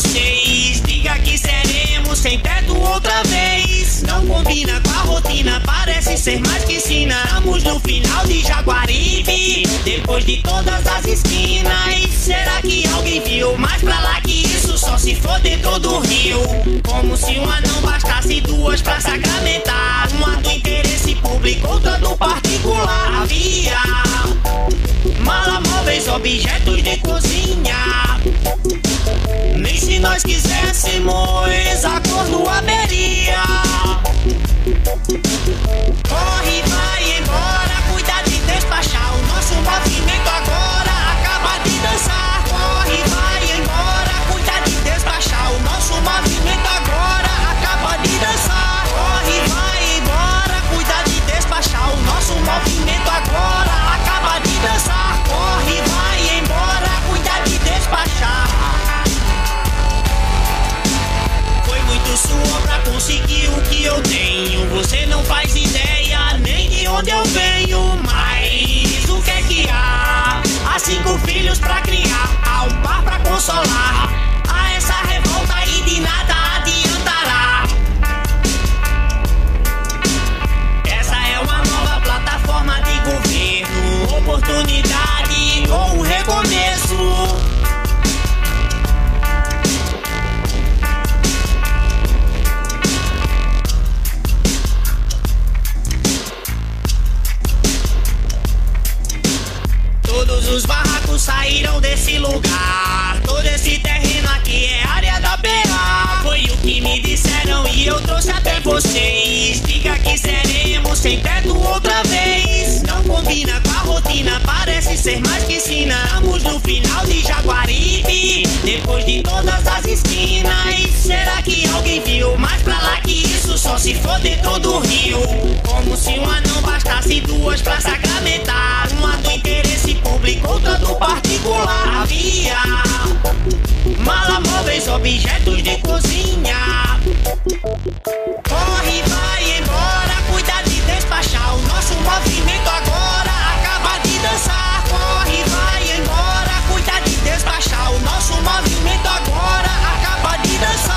vocês. Diga que seremos sem teto outra vez. Não combina com a rotina, parece ser mais que ensina. Estamos no final de Jaguaribe, depois de todas as esquinas. Será que alguém viu mais pra lá que isso só se for dentro do rio? Como se uma não bastasse duas pra sacramentar. Uma do interesse público, outra do particular. Havia mala móveis, objetos de cozinha. Nem se nós quiséssemos, acordo haveria. Corre, conseguir o que eu tenho. Você não faz ideia nem de onde eu venho. Mas o que é que há? Há cinco filhos pra criar, há um par pra consolar. Há essa revolta e de nada adiantará. Essa é uma nova plataforma de governo. Oportunidade saíram desse lugar. Todo esse terreno aqui é área que me disseram e eu trouxe até vocês. Diga que seremos sem teto outra vez. Não combina com a rotina, parece ser mais que. Estamos no final de Jaguaribe, depois de todas as esquinas. Será que alguém viu mais pra lá que isso só se for dentro do rio? Como se uma não bastasse duas pra sacramentar. Uma do interesse público, outra do particular. Havia mala móveis, objetos de cozinha. Corre, vai embora, cuida de despachar. O nosso movimento agora acaba de dançar. Corre, vai embora, cuida de despachar. O nosso movimento agora acaba de dançar.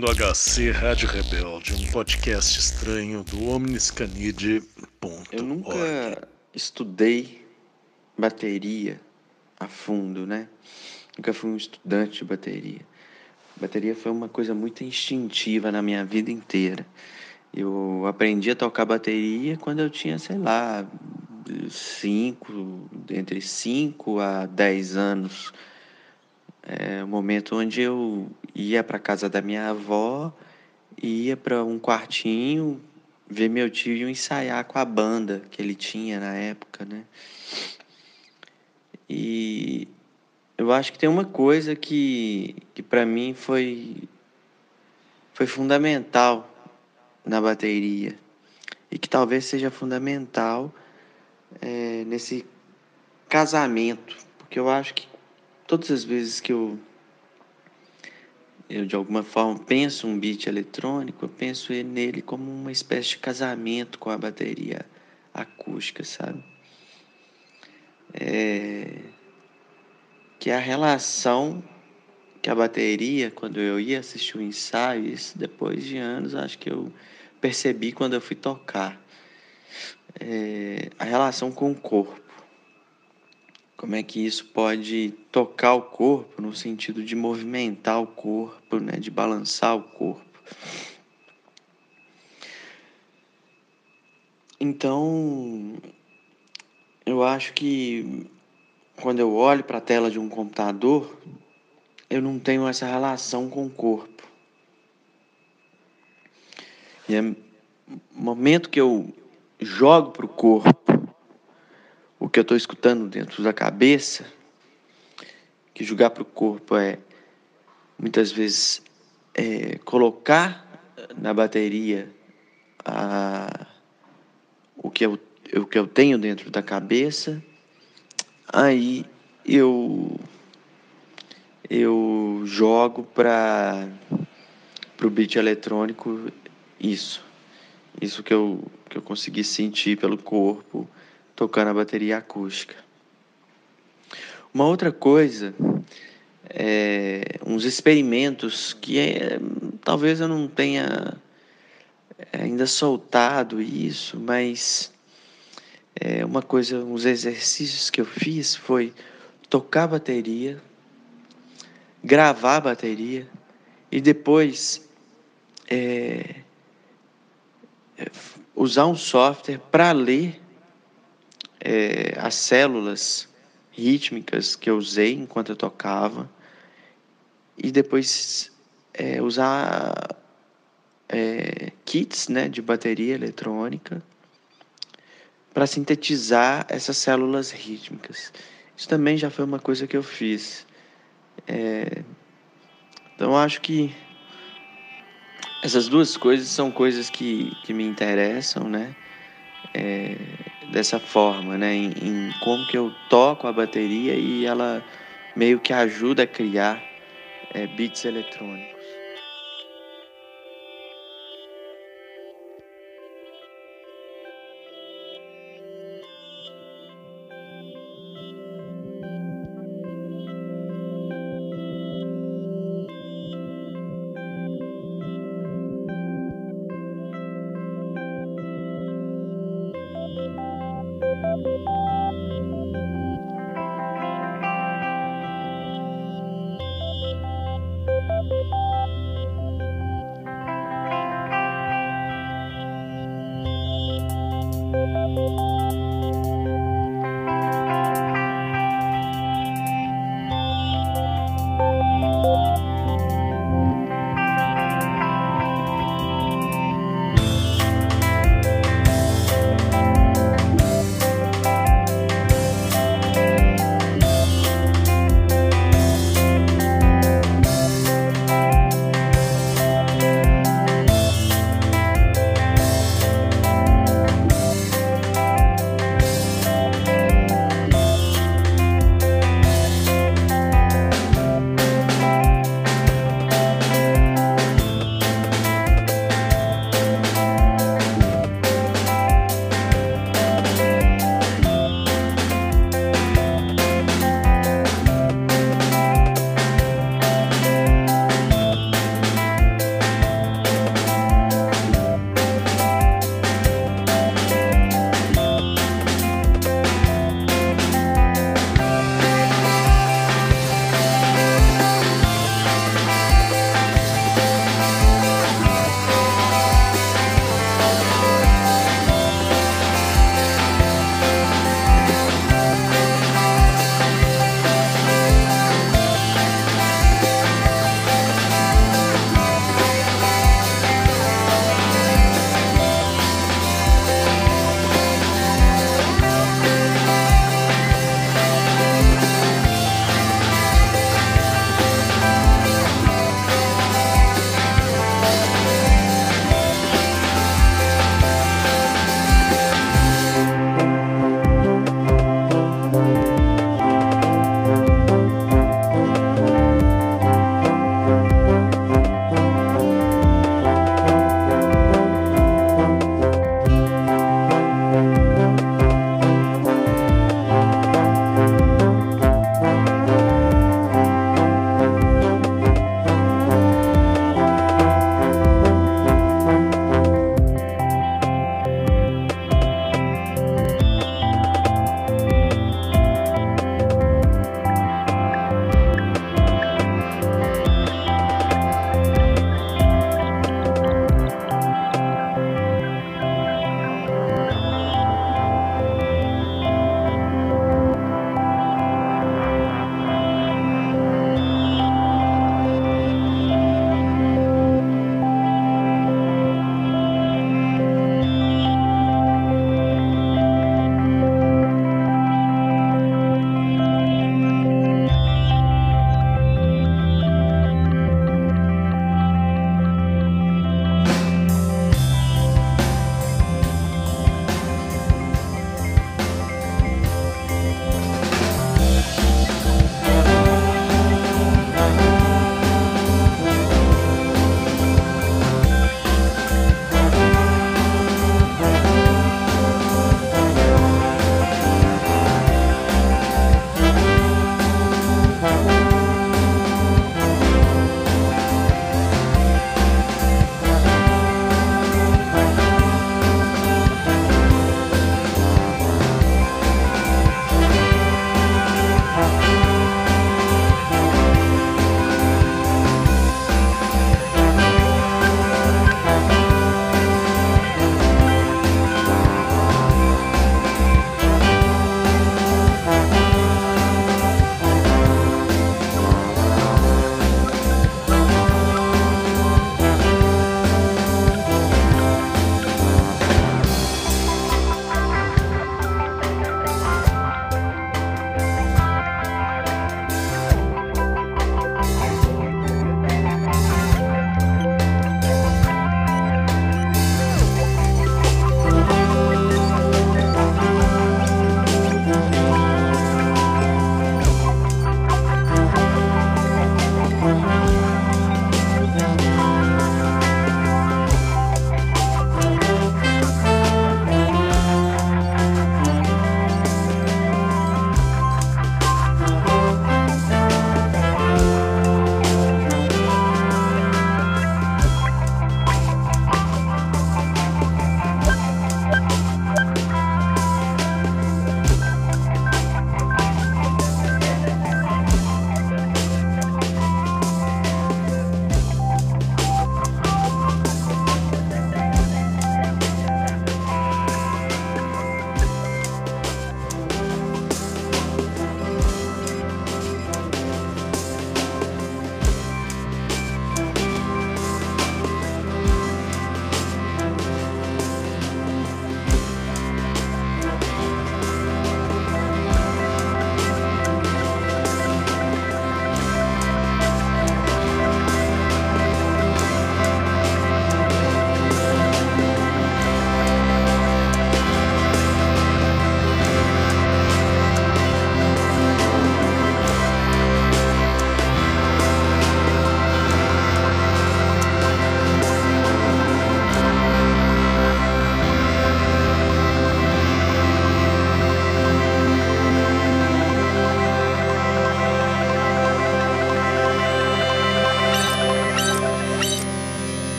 Ouvindo HC Rádio Rebelde, um podcast estranho do omniscanide.org. Eu nunca estudei bateria a fundo, né? Nunca fui um estudante de bateria. Bateria foi uma coisa muito instintiva na minha vida inteira. Eu aprendi a tocar bateria quando eu tinha, sei lá, cinco, entre 5 a 10 anos. É o momento onde eu ia para casa da minha avó, ia para um quartinho ver meu tio ensaiar com a banda que ele tinha na época, né? E eu acho que tem uma coisa que, que para mim foi, foi fundamental na bateria e que talvez seja fundamental é, nesse casamento, porque eu acho que todas as vezes que eu eu de alguma forma penso um beat eletrônico, eu penso nele como uma espécie de casamento com a bateria acústica, sabe? É... Que a relação que a bateria, quando eu ia assistir o ensaio, isso depois de anos, acho que eu percebi quando eu fui tocar. É... A relação com o corpo como é que isso pode tocar o corpo no sentido de movimentar o corpo, né, de balançar o corpo. Então, eu acho que quando eu olho para a tela de um computador, eu não tenho essa relação com o corpo. E é momento que eu jogo para o corpo o que eu estou escutando dentro da cabeça, que julgar para o corpo é muitas vezes é, colocar na bateria a, o, que eu, o que eu tenho dentro da cabeça, aí eu, eu jogo para o beat eletrônico isso. Isso que eu, que eu consegui sentir pelo corpo tocando a bateria acústica. Uma outra coisa é uns experimentos que é, talvez eu não tenha ainda soltado isso, mas é uma coisa, uns exercícios que eu fiz foi tocar bateria, gravar bateria e depois é, usar um software para ler é, as células rítmicas que eu usei enquanto eu tocava e depois é, usar é, kits né, de bateria eletrônica para sintetizar essas células rítmicas. Isso também já foi uma coisa que eu fiz. É, então acho que essas duas coisas são coisas que, que me interessam, né? Dessa forma, né? Em, em, como que eu toco a bateria e ela meio que ajuda a criar é, beats eletrônicos.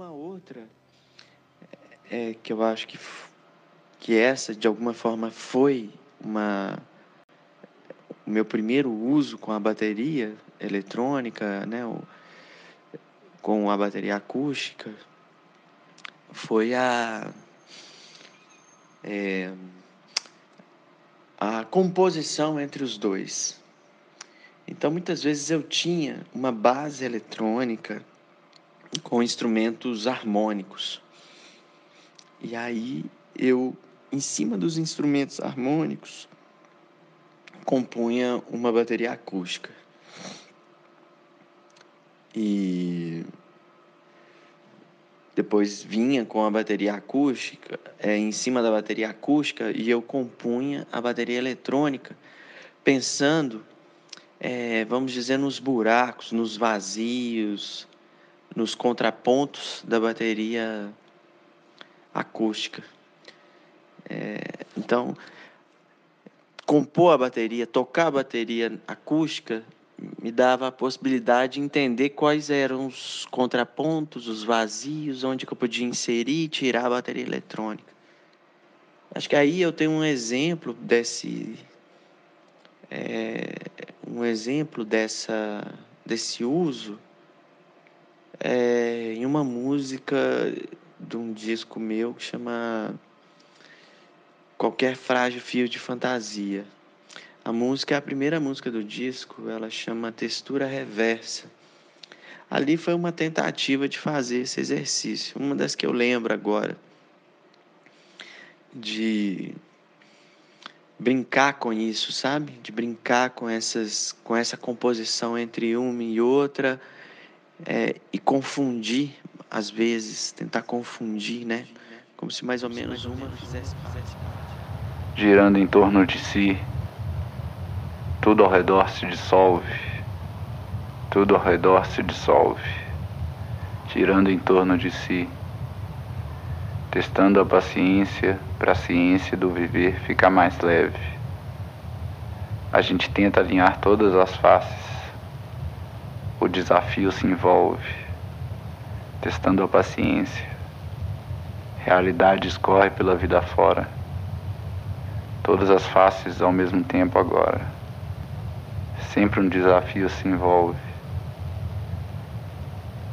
Uma outra é, que eu acho que, que essa, de alguma forma, foi uma, o meu primeiro uso com a bateria eletrônica, né, com a bateria acústica, foi a, é, a composição entre os dois. Então, muitas vezes eu tinha uma base eletrônica com instrumentos harmônicos. E aí eu, em cima dos instrumentos harmônicos, compunha uma bateria acústica. E depois vinha com a bateria acústica, é, em cima da bateria acústica, e eu compunha a bateria eletrônica, pensando, é, vamos dizer, nos buracos, nos vazios, nos contrapontos da bateria acústica. É, então, compor a bateria, tocar a bateria acústica, me dava a possibilidade de entender quais eram os contrapontos, os vazios, onde eu podia inserir e tirar a bateria eletrônica. Acho que aí eu tenho um exemplo desse é, um exemplo dessa desse uso é, em uma música de um disco meu que chama Qualquer Frágil Fio de Fantasia. A música a primeira música do disco, ela chama Textura Reversa. Ali foi uma tentativa de fazer esse exercício, uma das que eu lembro agora, de brincar com isso, sabe? De brincar com essas, com essa composição entre uma e outra é, e confundir, às vezes, tentar confundir, né? Como se mais ou menos uma fizesse parte. Girando em torno de si, tudo ao redor se dissolve, tudo ao redor se dissolve, girando em torno de si, testando a paciência para a ciência do viver ficar mais leve. A gente tenta alinhar todas as faces o desafio se envolve, testando a paciência. Realidade escorre pela vida fora, todas as faces ao mesmo tempo agora. Sempre um desafio se envolve.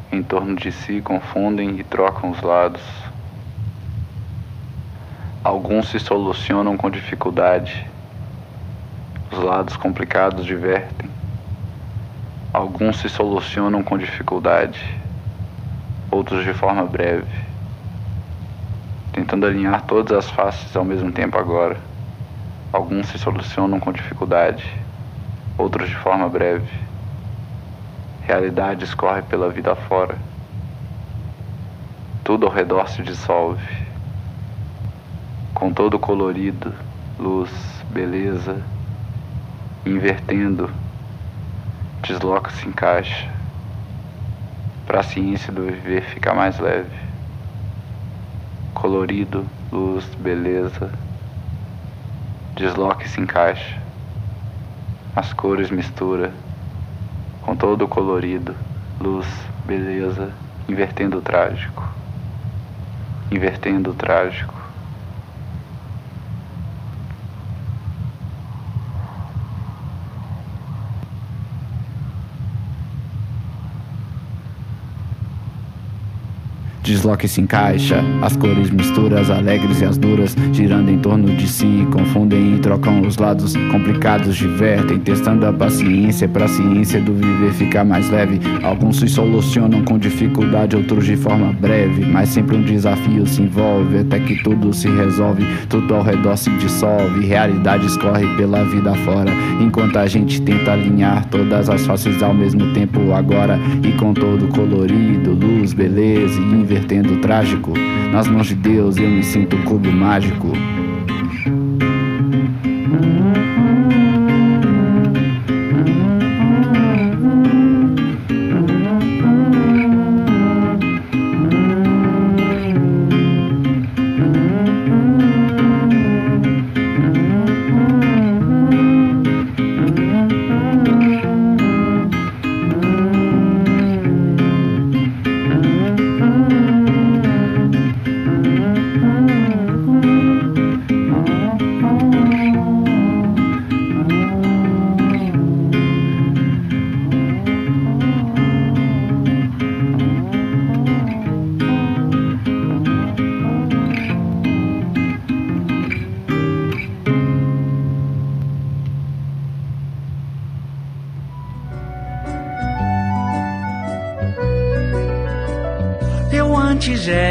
Em torno de si confundem e trocam os lados. Alguns se solucionam com dificuldade, os lados complicados divertem. Alguns se solucionam com dificuldade, outros de forma breve, tentando alinhar todas as faces ao mesmo tempo agora. Alguns se solucionam com dificuldade, outros de forma breve. Realidade escorre pela vida fora. Tudo ao redor se dissolve, com todo colorido, luz, beleza, invertendo desloca-se encaixa para a ciência do viver ficar mais leve. Colorido, luz, beleza, desloca e se encaixa. As cores mistura com todo o colorido, luz, beleza, invertendo o trágico. Invertendo o trágico. Desloca e se encaixa. As cores misturas, alegres e as duras, girando em torno de si, confundem e trocam os lados complicados, divertem, testando a paciência para a ciência do viver ficar mais leve. Alguns se solucionam com dificuldade, outros de forma breve, mas sempre um desafio se envolve, até que tudo se resolve, tudo ao redor se dissolve, realidade escorre pela vida fora, enquanto a gente tenta alinhar todas as faces ao mesmo tempo agora, e com todo colorido, luz, beleza e inversão invertendo o trágico. Nas mãos de Deus eu me sinto cubo mágico.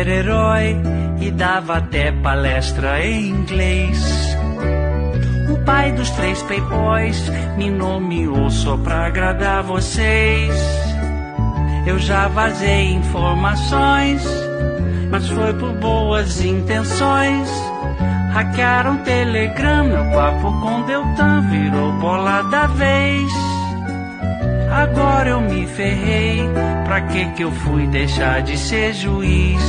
Antes era herói e dava até palestra em inglês. O pai dos três playboys me nomeou só pra agradar vocês. Eu já vazei informações, mas foi por boas intenções. Hackearam Telegram, meu papo com Deltan virou bola da vez. Agora eu me ferrei, pra que que eu fui deixar de ser juiz?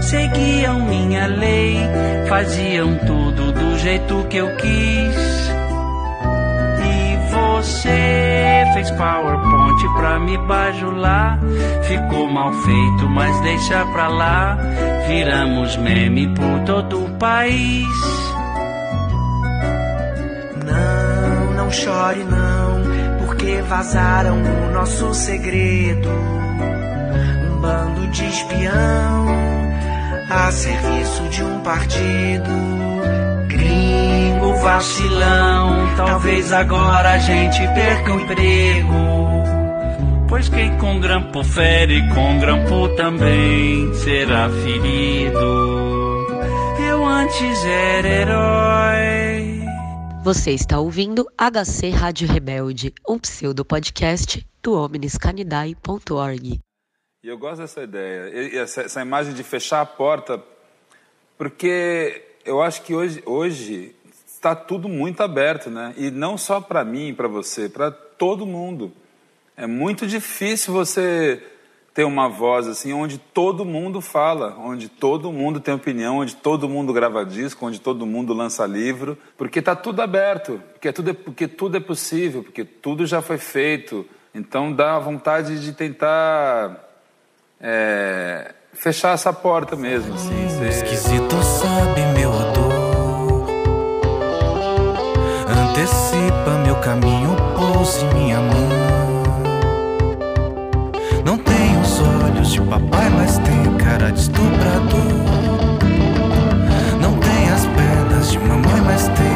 Seguiam minha lei, faziam tudo do jeito que eu quis. E você fez PowerPoint pra me bajular. Ficou mal feito, mas deixa pra lá. Viramos meme por todo o país. Não, não chore não, porque vazaram o nosso segredo. Um bando de espião a serviço de um partido. Gringo vacilão, talvez agora a gente perca o emprego. Pois quem com grampo fere, com grampo também será ferido. Eu antes era herói. Você está ouvindo HC Rádio Rebelde, um pseudo podcast do omniscanidai.org. E eu gosto dessa ideia, essa, essa, imagem de fechar a porta, porque eu acho que hoje, hoje está tudo muito aberto, né? E não só para mim, para você, para todo mundo. É muito difícil você ter uma voz assim, onde todo mundo fala, onde todo mundo tem opinião, onde todo mundo grava disco, onde todo mundo lança livro, porque está tudo aberto, porque tudo, é, porque tudo é possível, porque tudo já foi feito. Então dá vontade de tentar é, fechar essa porta mesmo, assim. Ser... Esquisito sabe meu odor, antecipa meu caminho, pouse minha mão. De papai, mas tem cara de estuprador. Não tem as pernas de mamãe, mas tem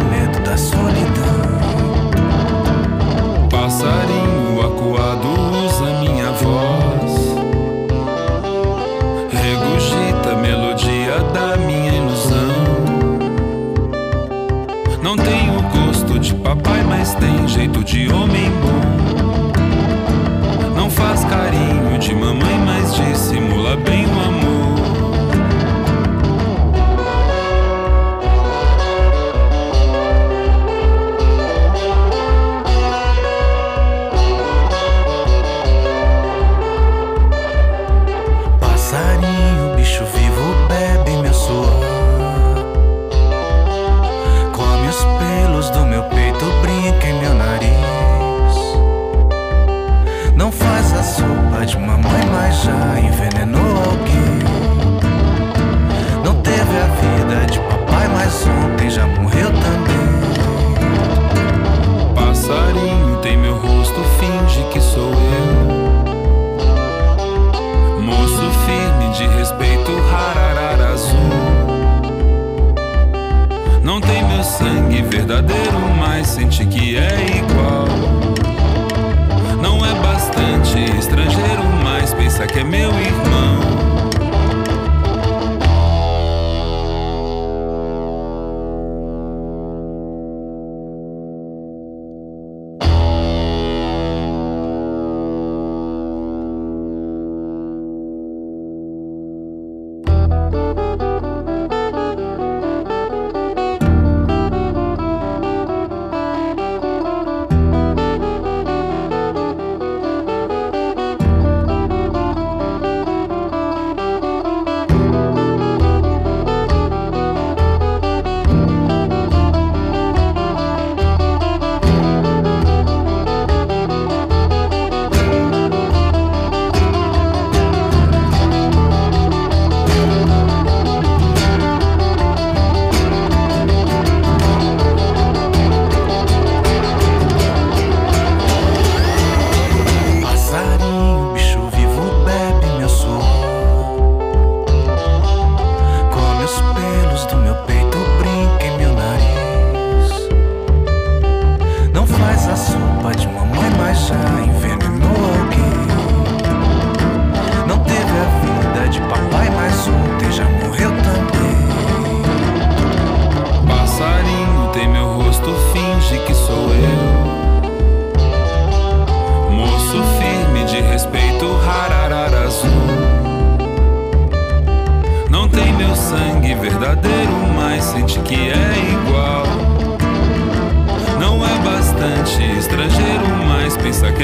que me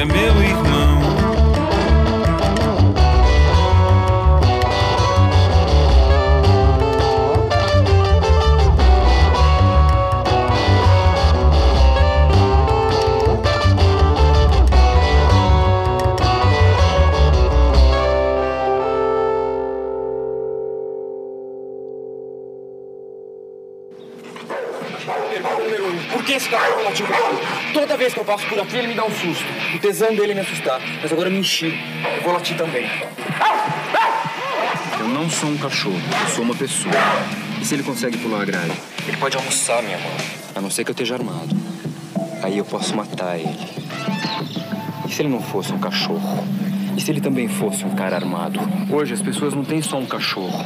é meu irmão. Por esse? É Toda vez que eu passo por aqui, ele me dá um susto. O tesão dele me assustar. Mas agora eu me enchi. Eu vou latir também. Eu não sou um cachorro, eu sou uma pessoa. E se ele consegue pular a grade? Ele pode almoçar minha mão, a não ser que eu esteja armado. Aí eu posso matar ele. E se ele não fosse um cachorro? E se ele também fosse um cara armado? Hoje as pessoas não têm só um cachorro.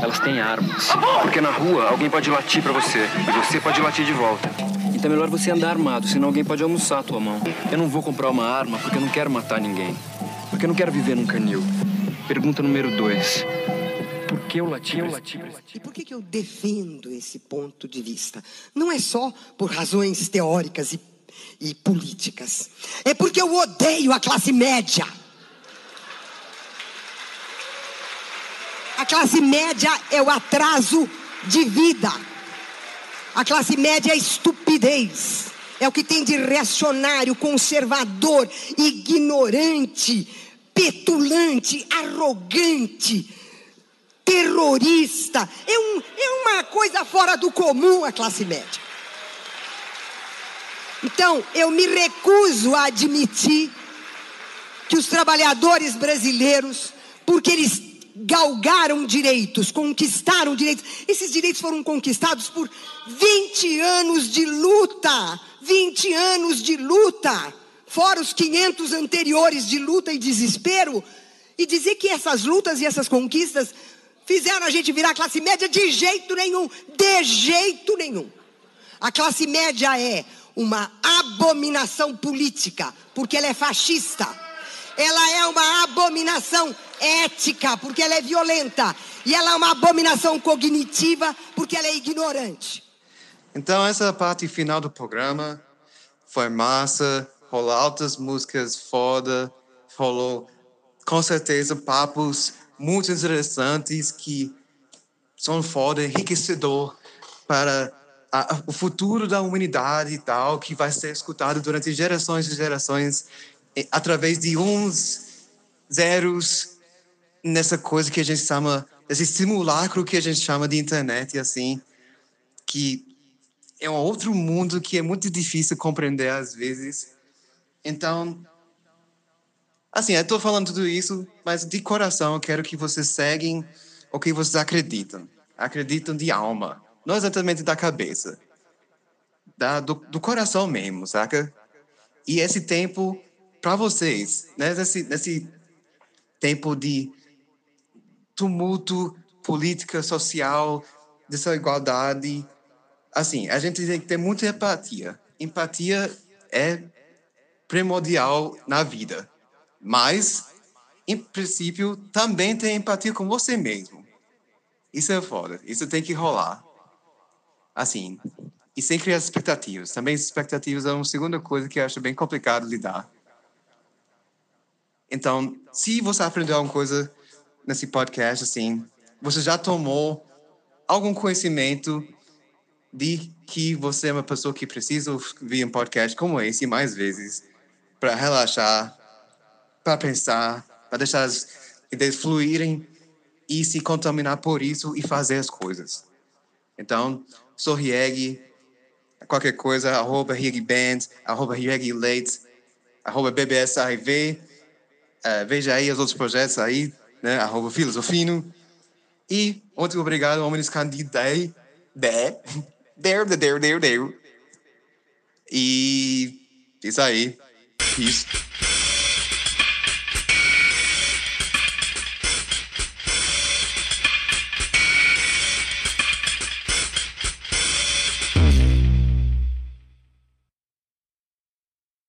Elas têm armas. Porque na rua alguém pode latir para você e você pode latir de volta. Então é melhor você andar armado, senão alguém pode almoçar a tua mão. Eu não vou comprar uma arma porque eu não quero matar ninguém. Porque eu não quero viver num canil. Pergunta número dois. Por que eu lati? Eu lati e por que, que eu defendo esse ponto de vista? Não é só por razões teóricas e, e políticas. É porque eu odeio a classe média. A classe média é o atraso de vida. A classe média é a estupidez. É o que tem de reacionário, conservador, ignorante, petulante, arrogante, terrorista. É, um, é uma coisa fora do comum a classe média. Então, eu me recuso a admitir que os trabalhadores brasileiros, porque eles galgaram direitos, conquistaram direitos. Esses direitos foram conquistados por 20 anos de luta. 20 anos de luta. Fora os 500 anteriores de luta e desespero. E dizer que essas lutas e essas conquistas fizeram a gente virar classe média de jeito nenhum. De jeito nenhum. A classe média é uma abominação política, porque ela é fascista. Ela é uma abominação ética, porque ela é violenta. E ela é uma abominação cognitiva, porque ela é ignorante. Então, essa parte final do programa foi massa, rolou altas músicas foda, rolou com certeza papos muito interessantes que são foda, enriquecedor para a, o futuro da humanidade e tal, que vai ser escutado durante gerações e gerações através de uns zeros nessa coisa que a gente chama, esse simulacro que a gente chama de internet, assim, que é um outro mundo que é muito difícil compreender às vezes. Então, assim, eu estou falando tudo isso, mas de coração eu quero que vocês seguem o que vocês acreditam. Acreditam de alma, não exatamente da cabeça. Da, do, do coração mesmo, saca? E esse tempo, para vocês, né? nesse, nesse tempo de tumulto política, social, dessa igualdade. Assim, a gente tem que ter muita empatia. Empatia é primordial na vida. Mas, em princípio, também tem empatia com você mesmo. Isso é foda. Isso tem que rolar. Assim, e sem criar expectativas. Também expectativas é uma segunda coisa que eu acho bem complicado lidar. Então, se você aprendeu alguma coisa nesse podcast, assim, você já tomou algum conhecimento de que você é uma pessoa que precisa ouvir um podcast como esse mais vezes para relaxar, para pensar, para deixar as ideias fluírem e se contaminar por isso e fazer as coisas. Então, sou Rieg, qualquer coisa, arroba Band, arroba Leite, arroba BBSAIV, uh, veja aí os outros projetos aí, né? Arroba Filosofino. E muito obrigado, homens candidai, de, there, there, there, there. E isso aí. Peace.